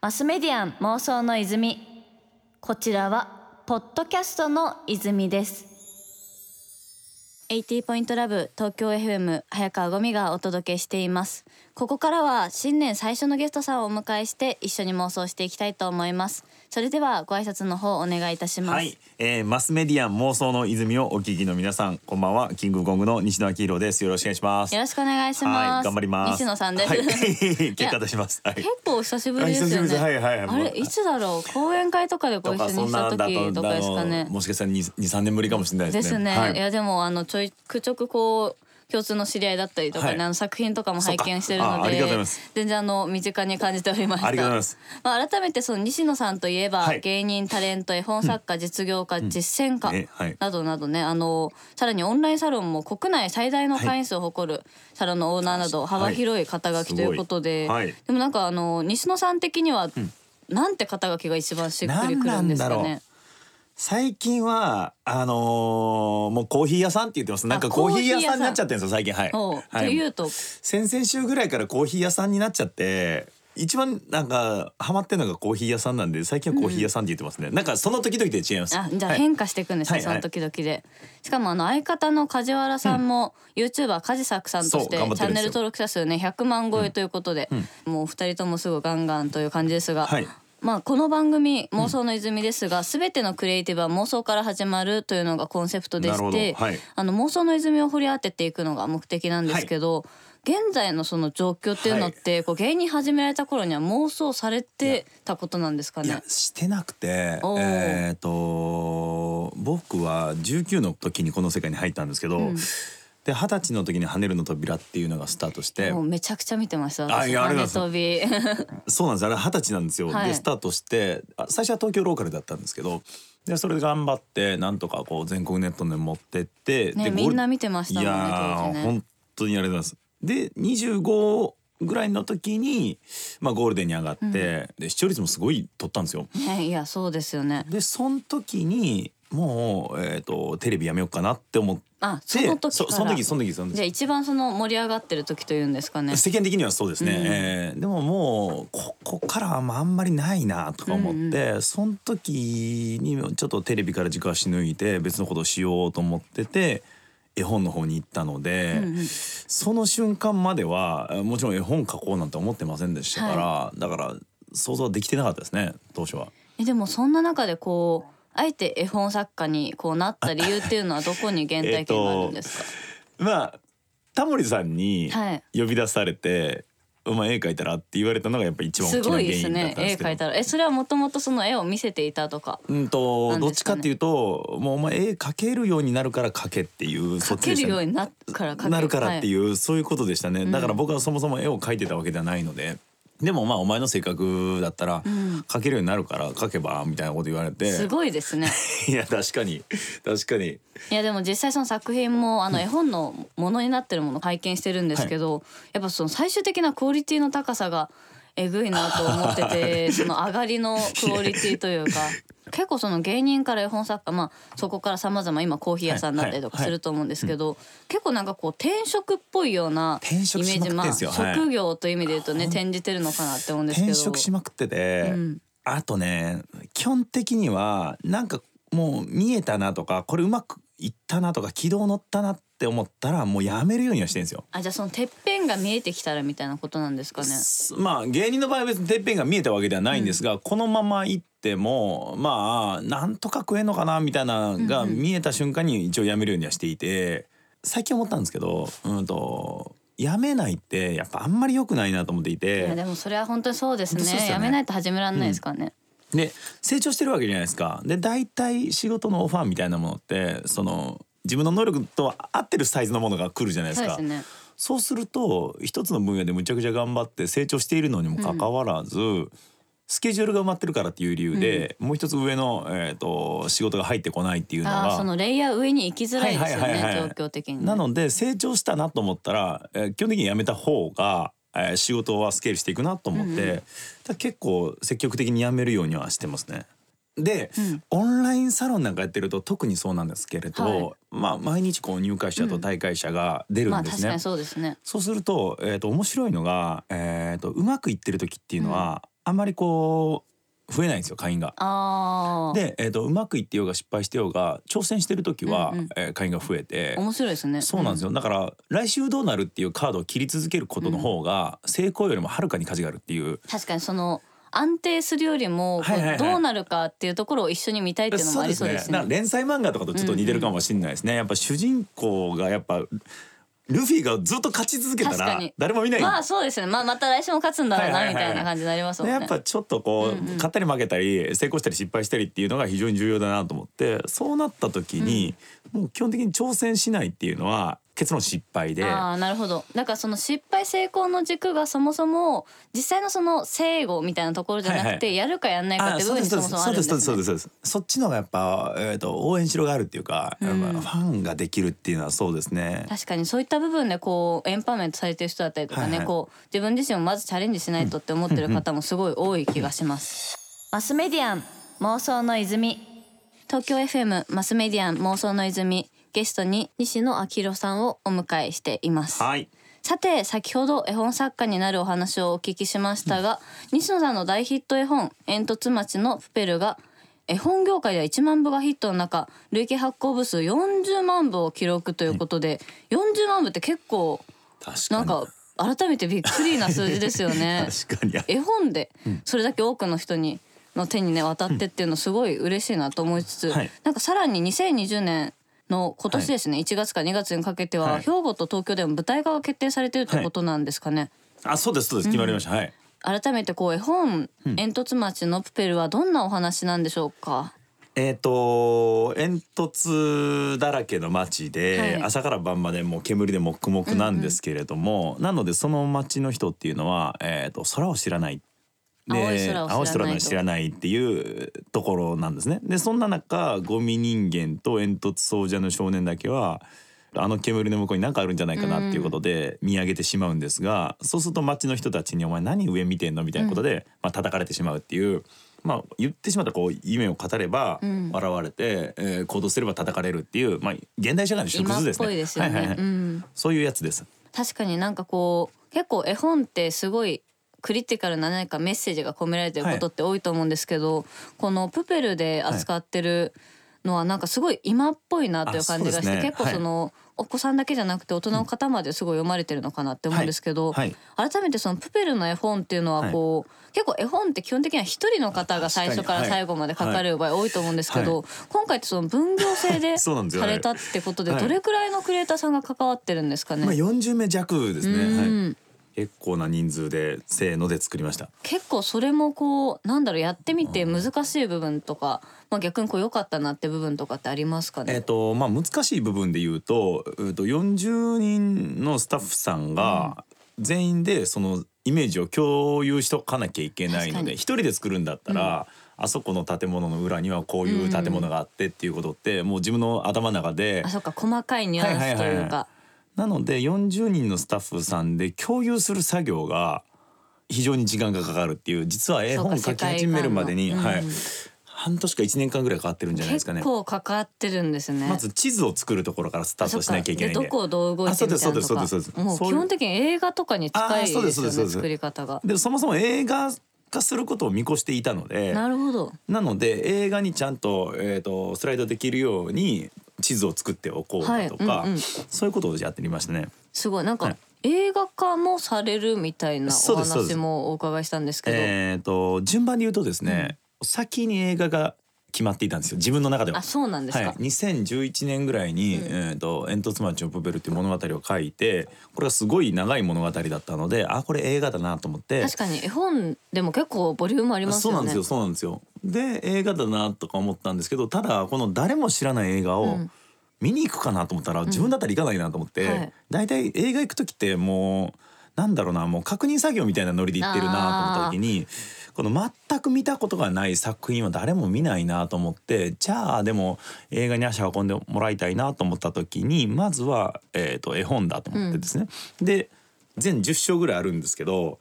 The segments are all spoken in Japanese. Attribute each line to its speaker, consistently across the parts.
Speaker 1: マスメディアン妄想の泉。こちらはポッドキャストの泉です。80ポイントラブ東京 FM 早川ゴミがお届けしています。ここからは新年最初のゲストさんをお迎えして一緒に妄想していきたいと思います。それではご挨拶の方お願いいたします、
Speaker 2: はい、えー、マスメディアン妄想の泉をお聞きの皆さんこんばんは。キングコングの西野明宏です。よろしくお願いします。
Speaker 1: よろしくお願いします、
Speaker 2: はい、頑張ります。
Speaker 1: 西野さんです、
Speaker 2: はい、結果出します、はい、
Speaker 1: 結構久しぶりですよね。
Speaker 2: あ久しぶりです。はいはい。はい
Speaker 1: あれいつだろう？講演会とかでご一緒にした時とかですかね。
Speaker 2: もしかしたら二二三年ぶりかもしれないですね。
Speaker 1: ですね、
Speaker 2: はい。
Speaker 1: い、やでもあのちょいくちょくこう共通の知り合いだったりとかね、
Speaker 2: はい。
Speaker 1: あの作品とかも拝見してるので全然あの身近に感じておりました
Speaker 2: ありがとうございます。
Speaker 1: まあ、改めてその西野さんといえば、
Speaker 2: はい。
Speaker 1: 芸人タレント絵本作家、実業家、実践家などなどねあのさらにオンラインサロンも国内最大の会員数を誇るサロンのオーナーなど幅広い肩書きということで、でもなんかあの西野さん的には、なんて肩書きが一番しっくりくるんですかね？
Speaker 2: 最近はあのーもうコーヒー屋さんって言ってます。なんか
Speaker 1: あ
Speaker 2: コーヒー屋
Speaker 1: さん
Speaker 2: になっちゃってるんですよ最近。はい、はい、
Speaker 1: というと？
Speaker 2: 先々週ぐらいからコーヒー屋さんになっちゃって一番なんかハマってるのがコーヒー屋さんなんで最近はコーヒー屋さんって言ってますね、なんかその時々で違います。
Speaker 1: あじゃあ
Speaker 2: はい。
Speaker 1: 変化していくんですね、
Speaker 2: はい
Speaker 1: その時々で。しかもあの相方の梶原さんも、YouTuber 梶作さんとしてチャンネル登録者数ね100万超えということで、もう二人ともすぐガンガンという感じですが、
Speaker 2: はい
Speaker 1: まあこの番組妄想の泉ですが、すべてのクリエイティブは妄想から始まるというのがコンセプトでして、
Speaker 2: はい。
Speaker 1: あの妄想の泉を掘り当てていくのが目的なんですけど。現在のその状況っていうのって、こう芸人始められた頃には妄想されてたことなんですかね？
Speaker 2: してなくてえっ、と僕は19の時にこの世界に入ったんですけど、で二十歳の時に「跳ねるの扉」っていうのがスタートして。
Speaker 1: もうめちゃくちゃ見てました。
Speaker 2: あ
Speaker 1: 跳ね飛び。
Speaker 2: そう。なんですあれ二十歳なんですよ、
Speaker 1: はい。
Speaker 2: でスタートしてあ最初は東京ローカルだったんですけどでそれで頑張ってなんとかこう全国ネットに持ってって、
Speaker 1: ね
Speaker 2: で
Speaker 1: みんな見てましたもんね
Speaker 2: いやー
Speaker 1: 当時ね。
Speaker 2: 本当にありがとうございますで25ぐらいの時に、まあ、ゴールデンに上がって、で視聴率もすごい取ったんですよ。
Speaker 1: ねいやそうですよね。
Speaker 2: でその時にもう、えー、とテレビやめようかなって思って
Speaker 1: あその時
Speaker 2: そその時その時その時。
Speaker 1: じゃあ一番その盛り上がってる時というんですかね。
Speaker 2: 世間的にはそうですね、
Speaker 1: うん。
Speaker 2: えーでももうここからはあんまりないなとか思って、その時にちょっとテレビから軸足抜いて別のことをしようと思ってて絵本の方に行ったので、
Speaker 1: うんうん。
Speaker 2: その瞬間まではもちろん絵本描こうなんて思ってませんでしたから、だから想像できてなかったですね当初は。
Speaker 1: えでもそんな中でこうあえて絵本作家にこうなった理由っていうのはどこに原体験があるんですか？
Speaker 2: まあタモリさんに
Speaker 1: はい
Speaker 2: 呼び出されて「お前絵描いたら?」って言われたのがやっぱ一番
Speaker 1: す
Speaker 2: 大きな原
Speaker 1: ごいです
Speaker 2: 因だっ
Speaker 1: ね絵
Speaker 2: たんですけど。
Speaker 1: 描いたらえそれはもともとその絵を見せていたとか？
Speaker 2: うんとどっちかっていうともうお前絵描けるようになるから描けっていうそ
Speaker 1: 描けるようになるから描け
Speaker 2: なるからって
Speaker 1: う。
Speaker 2: いう、そういうことでしたね、
Speaker 1: ん
Speaker 2: だから僕はそもそも絵を描いてたわけではないのででもまあお前の性格だったら
Speaker 1: ん。
Speaker 2: 描けるようになるから描けばみたいなこと言われて。
Speaker 1: すごいですね。
Speaker 2: いや確かに。確かに。
Speaker 1: いやでも実際その作品もあの絵本のものになってるものを拝見してるんですけど、やっぱその最終的なクオリティの高さがえぐいなと思っててその上がりのクオリティというか。結構その芸人から絵本作家まあそこからさまざま今コーヒー屋さんになったりとか
Speaker 2: はい
Speaker 1: すると思うんですけど、結構なんかこう転職っぽいようなイメージまあ職業という意味で言うとね転じてるのかなって思うんですけど。
Speaker 2: 転職しまくってて、
Speaker 1: うん。
Speaker 2: あとね基本的にはなんかもう見えたなとかこれうまくいったなとか軌道乗ったなって思ったらもうやめるようにはしてるんですよ。
Speaker 1: あじゃあそのてっぺんが見えてきたらみたいなことなんですかね。
Speaker 2: すまあ芸人の場合は別にてっぺんが見えたわけではないんですが、このまま行ってもまあなんとか食えんのかなみたいなのが見えた瞬間に一応やめるようにはしていて最近思ったんですけどうんとやめないってやっぱあんまり良くないなと思ってい
Speaker 1: いや
Speaker 2: て
Speaker 1: でもそれは本当にそうですね。やめないと始められないですからね、
Speaker 2: で成長してるわけじゃないですか。で大体仕事のオファーみたいなものってその自分の能力と合ってるサイズのものが来るじゃないですか。
Speaker 1: そうね
Speaker 2: そうすると一つの分野でむちゃくちゃ頑張って成長しているのにもかかわらず、スケジュールが埋まってるからっていう理由で、もう一つ上の、えー、と仕事が入ってこないっていうのが
Speaker 1: そのレイヤー上に行きづらいですよね、状況的にね、
Speaker 2: なので成長したなと思ったら、えー基本的に辞めた方が、えー仕事はスケールしていくなと思って、
Speaker 1: うん
Speaker 2: 結構積極的に辞めるようにはしてますね。で、
Speaker 1: うん
Speaker 2: オンラインサロンなんかやってると特にそうなんですけれど、
Speaker 1: はい
Speaker 2: まあ毎日こう入会者と大会者が出るんですね。
Speaker 1: まあ確かにそうですね。
Speaker 2: そうすると,、えー、と面白いのが、えー、とうまくいってる時っていうのは、あんまりこう増えないんですよ会員が。で、えー、とうまくいってようが失敗してようが挑戦してる時は、
Speaker 1: うんうん。
Speaker 2: えー会員が増えて。
Speaker 1: 面白いですね。
Speaker 2: そうなんですよ、だから来週どうなるっていうカードを切り続けることの方が成功よりもはるかに価値があるっていう。
Speaker 1: 確かにその安定するよりも
Speaker 2: はいはいはい。
Speaker 1: どうなるかっていうところを一緒に見たいっていうのもありそうですね。
Speaker 2: だから連載漫画とかとちょっと似てるかもしれないですね、やっぱ主人公がやっぱルフィがずっと勝ち続けた
Speaker 1: らに。
Speaker 2: 誰も見ない。
Speaker 1: まあそうですね。まあまた来週も勝つんだろうなみたいな感じになりますもんね。
Speaker 2: やっぱちょっとこう、
Speaker 1: うんうん。
Speaker 2: 勝ったり負けたり成功したり失敗したりっていうのが非常に重要だなと思ってそうなった時に、もう基本的に挑戦しないっていうのは結論失敗で。
Speaker 1: ああなるほどだからその失敗成功の軸がそもそも実際のその正誤みたいなところじゃなくて、
Speaker 2: はいはい
Speaker 1: やるかやんないかって部分にそもそもあるんですね。
Speaker 2: そうですそうですそうですそっちの方がやっぱ、えー、と応援しろがあるっていうか、
Speaker 1: うん
Speaker 2: ファンができるっていうのはそうですね。
Speaker 1: 確かにそういった部分でこうエンパメントされてる人だったりとかね、
Speaker 2: はいはい
Speaker 1: こう自分自身もまずチャレンジしないとって思ってる方もすごい多い気がします。マスメディアン妄想の泉東京 FM マスメディアン妄想の泉ゲストに西野昭弘さんをお迎えしています。
Speaker 2: はい。
Speaker 1: さて先ほど絵本作家になるお話をお聞きしましたが、西野さんの大ヒット絵本「煙突町のプペル」が絵本業界では1万部がヒットの中累計発行部数40万部を記録ということで、40万部って結構なんか改めてびっくりな数字ですよね。
Speaker 2: 確かに。
Speaker 1: 絵本でそれだけ多くの人にの手にね渡ってっていうのすごい嬉しいなと思いつつ、
Speaker 2: はい。
Speaker 1: なんかさらに2020年の今年ですね、1月から2月にかけては、
Speaker 2: はい
Speaker 1: 兵庫と東京でも舞台化が決定されてるってことなんですかね。
Speaker 2: あそうですそうです決まりました、はい。
Speaker 1: 改めてこう絵本「煙突町のプペル」はどんなお話なんでしょうか？
Speaker 2: えー、と煙突だらけの街で、
Speaker 1: はい
Speaker 2: 朝から晩までもう煙で黙々なんですけれども、なのでその街の人っていうのは、えー、と空を知らない。で
Speaker 1: 青い空を知らない
Speaker 2: っていうところなんですね。でそんな中ゴミ人間と煙突奏者の少年だけはあの煙の向こうに何かあるんじゃないかなっていうことで見上げてしまうんですが、そうすると街の人たちに「お前何上見てんの?」みたいなことで、まあ叩かれてしまうっていう。まあ、言ってしまったらこう夢を語れば
Speaker 1: ん
Speaker 2: 笑われて、えー行動すれば叩かれるっていう、まあ、現代社会の縮図ですね。
Speaker 1: ですよね。
Speaker 2: はいはいはい
Speaker 1: うん
Speaker 2: そういうやつです。
Speaker 1: 確かになんかこう結構絵本ってすごいクリティカルな何かメッセージが込められてることって多いと思うんですけど、このプペルで扱ってるのはなんかすごい今っぽいなという感じがして、
Speaker 2: ね。
Speaker 1: 結構その、お子さんだけじゃなくて大人の方まですごい読まれてるのかなって思うんですけど、
Speaker 2: はい。
Speaker 1: 改めてそのプペルの絵本っていうのはこう、結構絵本って基本的には一人の方が最初から最後まで書かれる場合多いと思うんですけど、今回ってその分業制でされたってことで
Speaker 2: はい。
Speaker 1: どれくらいのクリエイターさんが関わってるんですかね？
Speaker 2: まあ、40名弱ですね。結構な人数でせーので作りました。
Speaker 1: 結構それもこうなんだろうやってみて難しい部分とか、まあ、逆にこう良かったなって部分とかってありますかね、
Speaker 2: えっ、とまあ難しい部分で言うと、うと40人のスタッフさんが全員でそのイメージを共有しとかなきゃいけないので一人で作るんだったら、あそこの建物の裏にはこういう建物があってっていうことってもう自分の頭の中で
Speaker 1: あそっか細かいニュアンスというか、
Speaker 2: はいはいはいはなので40人のスタッフさんで共有する作業が非常に時間がかかるっていう実は絵本
Speaker 1: そうか
Speaker 2: 描き始めるまでに、
Speaker 1: 世界観の
Speaker 2: はい、半年か1年間ぐらいかかってるんじゃないですかね。
Speaker 1: 結。構かかってるんですね。
Speaker 2: まず地図を作るところからスタートしなきゃいけない
Speaker 1: どこをどう動いてみたいなと
Speaker 2: あそうですそう
Speaker 1: か
Speaker 2: ですそうです。そうです
Speaker 1: もう基本的に映画とかに近い
Speaker 2: あそうで
Speaker 1: ですすよね作り方が。
Speaker 2: でそもそも映画化することを見越していたので
Speaker 1: なるほど。
Speaker 2: なので映画にちゃんと,、えー、とスライドできるように地図を作っておこうだとか、
Speaker 1: はいうんうん。
Speaker 2: そういうことをやってみましたね。
Speaker 1: すごい。なんか、
Speaker 2: はい。
Speaker 1: 映画化もされるみたいなお話もお伺いしたんですけど。
Speaker 2: えー、と順番で言うとですね、先に映画が決まっていたんですよ。自分の中では。
Speaker 1: あ。そうなんですか、
Speaker 2: はい、2011年ぐらいに「えー、と煙突町のプペル」っていう物語を書いてこれがすごい長い物語だったのであこれ映画だなと思って。
Speaker 1: 確かに絵本でも結構ボリュームありますよね。
Speaker 2: そうなんですよそうなんですよ。で映画だなとか思ったんですけどただこの誰も知らない映画を
Speaker 1: うん。
Speaker 2: 見に行くかなと思ったら、自分だったら行かないなと思って、
Speaker 1: はい。
Speaker 2: 大体映画行く時ってもうなんだろうなもう確認作業みたいなノリで行ってるなと思った時にこの全く見たことがない作品は誰も見ないなと思ってじゃあでも映画に足を運んでもらいたいなと思った時にまずは、えー、と絵本だと思ってですね、で全10章ぐらいあるんですけど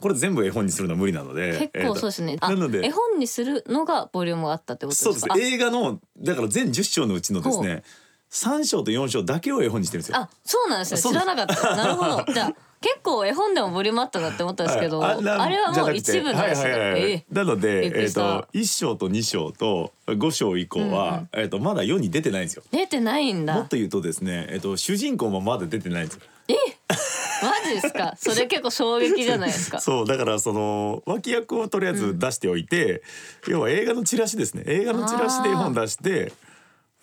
Speaker 2: これ全部絵本にするのは無理なので
Speaker 1: 結構そうですね。あ
Speaker 2: なので
Speaker 1: 絵本にするのがボリュームがあったってことですか？
Speaker 2: そうです。映画のだから全10章のうちのですね3章と4章だけを絵本にしてるんですよ。
Speaker 1: あそうなんですね。知らなかった。なるほど。じゃあ結構絵本でもボリュームあったなって思ったんですけど、
Speaker 2: はい。
Speaker 1: あれはもう一部なんで。すね、
Speaker 2: なので、えっ、と1章と2章と5章以降は、えっ、とまだ世に出てないんですよ。
Speaker 1: 出てないん
Speaker 2: も
Speaker 1: だ
Speaker 2: っと言うとですね、えっ、と主人公もまだ出てないんですよ。
Speaker 1: マジですか？それ結構衝撃じゃないですか？
Speaker 2: そうだからその脇役をとりあえず出しておいて、要は映画のチラシですね。映画のチラシで絵本出して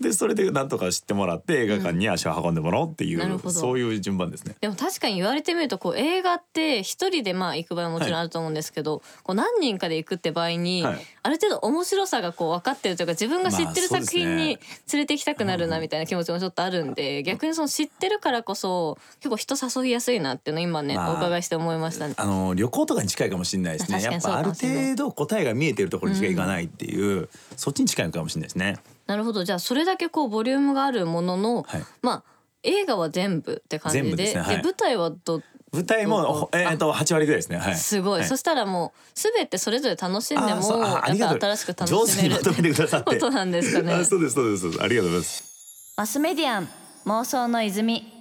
Speaker 2: でそれでなんとか知ってもらって映画館に足を運んでもらおうっていう、
Speaker 1: なるほど。
Speaker 2: そういう順番ですね。
Speaker 1: でも確かに言われてみるとこう映画って一人でまあ行く場合ももちろんあると思うんですけど、こう何人かで行くって場合に、
Speaker 2: はい。
Speaker 1: ある程度面白さがこう分かってるというか自分が知ってる作品に連れて行きたくなるなみたいな気持ちもちょっとあるんで、逆にその知ってるからこそ結構人誘いやすいなっていうのを今ね、
Speaker 2: まあ
Speaker 1: お伺いして思いましたね。
Speaker 2: あの旅行とかに近いかもしれないですね。やっぱある程度答えが見えてるところにしか行かないっていう、そっちに近いのかもしれないですね。
Speaker 1: なるほど。じゃあそれだけこうボリュームがあるものの、
Speaker 2: はい。
Speaker 1: まあ映画は全部って感じで
Speaker 2: ですね。はい。
Speaker 1: 舞台はど
Speaker 2: 舞台もえっ、と8割ぐらいですね。はい。
Speaker 1: すごい、
Speaker 2: はい。
Speaker 1: そしたらもう全てそれぞれ楽しんでもやっぱ新しく楽
Speaker 2: 上
Speaker 1: しめる
Speaker 2: 手にまとめてくださって。
Speaker 1: ことなんですかね。
Speaker 2: あそうですそうですそうです。ありがとうございます。
Speaker 1: マスメディアン妄想の泉。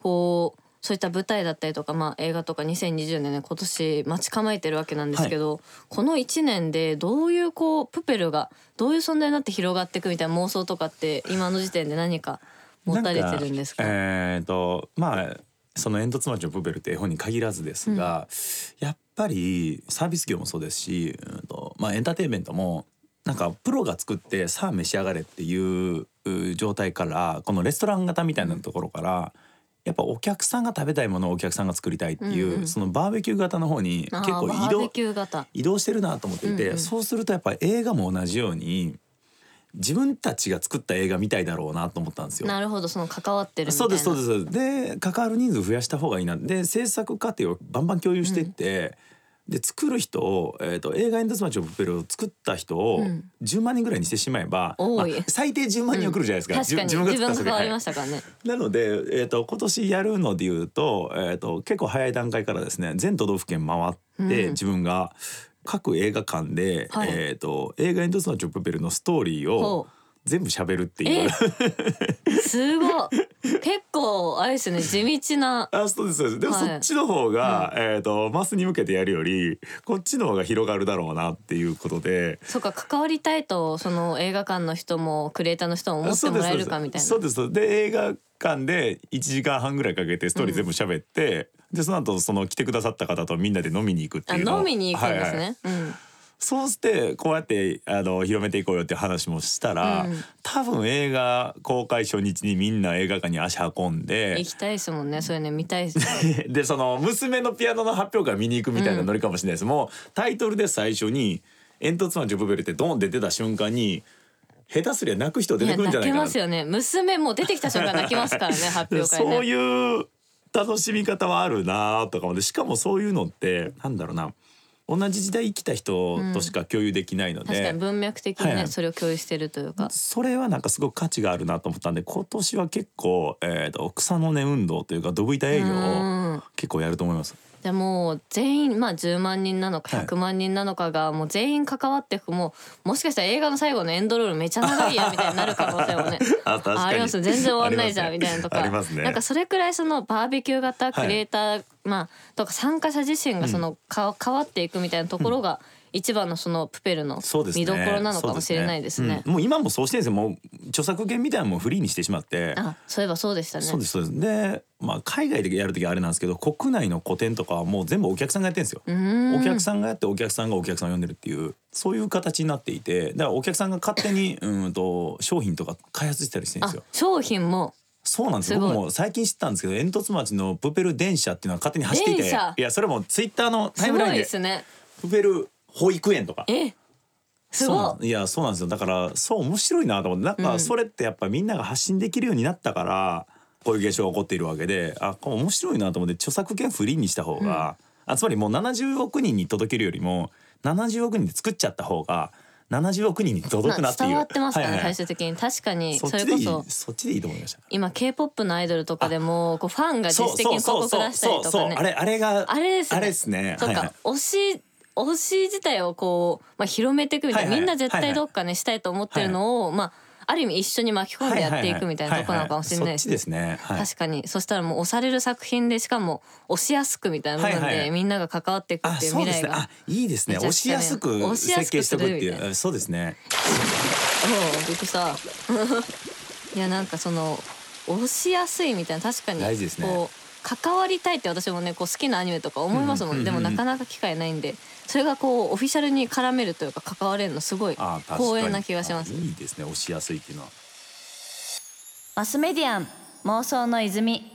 Speaker 1: こうそういった舞台だったりとか、まあ、映画とか2020年ね今年待ち構えてるわけなんですけど、この1年でどういうこうプペルがどういう存在になって広がっていくみたいな妄想とかって今の時点で何か持たれてるんですか？
Speaker 2: えっ、とまあその煙突町のプペルって絵本に限らずですが、やっぱりサービス業もそうですし、うんとまあエンターテインメントもなんかプロが作ってさあ召し上がれっていうう状態からこのレストラン型みたいなところから。やっぱお客さんが食べたいものをお客さんが作りたいっていう、
Speaker 1: うんうん。
Speaker 2: そのバーベキュー型の方に結構移動移動してるなと思っていて、
Speaker 1: うんうん。
Speaker 2: そうするとやっぱり映画も同じように自分たちが作った映画みたいだろうなと思ったんですよ。
Speaker 1: なるほどその関わってる
Speaker 2: そうですそうです。で関わる人数増やした方がいいな。で制作過程をバンバン共有していって、で作る人を、えー、と映画「エンドスマッチ・オブ・ペル」を作った人を
Speaker 1: うん。
Speaker 2: 10万人ぐらいにしてしまえば、
Speaker 1: 多い。
Speaker 2: まあ最低10万人は来るじゃないですか、
Speaker 1: 確かに。自分が関わりま
Speaker 2: し
Speaker 1: したからね、
Speaker 2: なので、えー、と今年やるのでいうと,、えー、と結構早い段階からですね全都道府県回って、
Speaker 1: うん。
Speaker 2: 自分が各映画館で、
Speaker 1: はい。
Speaker 2: えー、と映画「エンドスマッチ・オブ・ペル」のストーリー
Speaker 1: ほ
Speaker 2: を全部喋るっていう。
Speaker 1: すごい。結構あれですよね地道な。
Speaker 2: あそうですそうです。でも
Speaker 1: はい
Speaker 2: そっちの方が、えっ、とマスに向けてやるよりこっちの方が広がるだろうなっていうことで。
Speaker 1: そうか関わりたいとその映画館の人もクリエイターの人も思ってもらえるかみたいな。
Speaker 2: そうですそうです。で映画館で1時間半ぐらいかけてストーリー全部喋って、でその後その来てくださった方とみんなで飲みに行くって
Speaker 1: あ
Speaker 2: いうのを。
Speaker 1: 飲みに行くんですね、
Speaker 2: はいはい。
Speaker 1: うん
Speaker 2: そうしてこうやってあの広めていこうよって話もしたら、
Speaker 1: うん。
Speaker 2: 多分映画公開初日にみんな映画館に足運んで
Speaker 1: 行きたいですもんね。それね見たいです。ね
Speaker 2: でその娘のピアノの発表会見に行くみたいなノリかもしれないです、もうタイトルで最初に「煙突マンジョブベル」ってドンって出た瞬間に下手すりゃ泣く人出てくるんじゃないかな。
Speaker 1: ますよね。娘も出てきた瞬間泣きますからね発表会ね。
Speaker 2: そういう楽しみ方はあるなとかもでしかもそういうのってなんだろうな同じ時代生きた人としか共有できないので、
Speaker 1: 確かに文脈的にね、
Speaker 2: はいはい。
Speaker 1: それを共有してるというか。
Speaker 2: それはなんかすごく価値があるなと思ったんで今年は結構、えー、と草の根運動というかドブ板営業
Speaker 1: う
Speaker 2: を
Speaker 1: ん。
Speaker 2: 結構やると思います。
Speaker 1: でもう全員まあ10万人なのか
Speaker 2: はい。
Speaker 1: 100万人なのかがもう全員関わっていくもうもしかしたら映画の最後のエンドロールめちゃ長いやみたいになる可能性もね
Speaker 2: あ
Speaker 1: あります。全然終わんないじゃんみたいなとか。
Speaker 2: ありますね。
Speaker 1: なんかそれくらいそのバーベキュー型クリエイター、まあとか参加者自身がそのか、変わっていくみたいなところが一番のそのプペルの見どころなのかもしれないですね。
Speaker 2: うんもう今もそうしてるんですよもう著作権みたいなのもフリーにしてしまって。
Speaker 1: あそういえばそうでしたね。
Speaker 2: そうですそうですで、まあ、海外でやる時はあれなんですけど国内の個展とかはもう全部お客さんがやってるんですよ。お客さんがやってお客さんがお客さんを呼んでるっていうそういう形になっていてだからお客さんが勝手にうんと商品とか開発したりしてるんです
Speaker 1: あ
Speaker 2: よ。
Speaker 1: 商品も
Speaker 2: そうなんです
Speaker 1: すごい。
Speaker 2: 僕も最近知ったんですけど煙突町のプペル電車っていうのは勝手に走っていていやそれもツイッターのタイムラインで。プペル保育園とか。
Speaker 1: えす
Speaker 2: そう
Speaker 1: ご
Speaker 2: ないんいやそうなんですよ。だからそう面白いなと思って。なんか
Speaker 1: うん。
Speaker 2: それってやっぱみんなが発信できるようになったからこういう現象が起こっているわけであこれ面白いなと思って著作権フリーにした方が、あつまりもう70億人に届けるよりも70億人で作っちゃった方が70億人に届くなっていう、
Speaker 1: 伝わってますからね、最終的に。確かに
Speaker 2: そ
Speaker 1: れこそ。
Speaker 2: そっちでいいと思いました。
Speaker 1: 今 K-POP のアイドルとかでもこうファンが自主的に広告出したりとかね。
Speaker 2: あれあれが
Speaker 1: あれですね。
Speaker 2: あれですね。
Speaker 1: とか推し推し自体をこう、まあ、広めていくみたいな、みんな絶対どっかねしたいと思ってるのを、まあある意味一緒に巻き込んでやっていくみたいなとこなのかもしれないですね。確かにそしたらもう押される作品でしかも押しやすくみたいな部分でみんなが関わっていく
Speaker 2: あ
Speaker 1: っていう。未来が
Speaker 2: あいいですね。押しやすく設計しておくっていう。そうですね。
Speaker 1: おうびっくりした いやなんかその押しやすいみたいな確かに
Speaker 2: 大事ですね
Speaker 1: こう関わりたいって私もねこう好きなアニメとか思いますもん、
Speaker 2: うん
Speaker 1: でもなかなか機会ないんで。それがこうオフィシャルに絡めるというか関われるのすごい光栄な気がします。
Speaker 2: あいいですね。押しやすいっていうのは。
Speaker 1: マスメディアン妄想の泉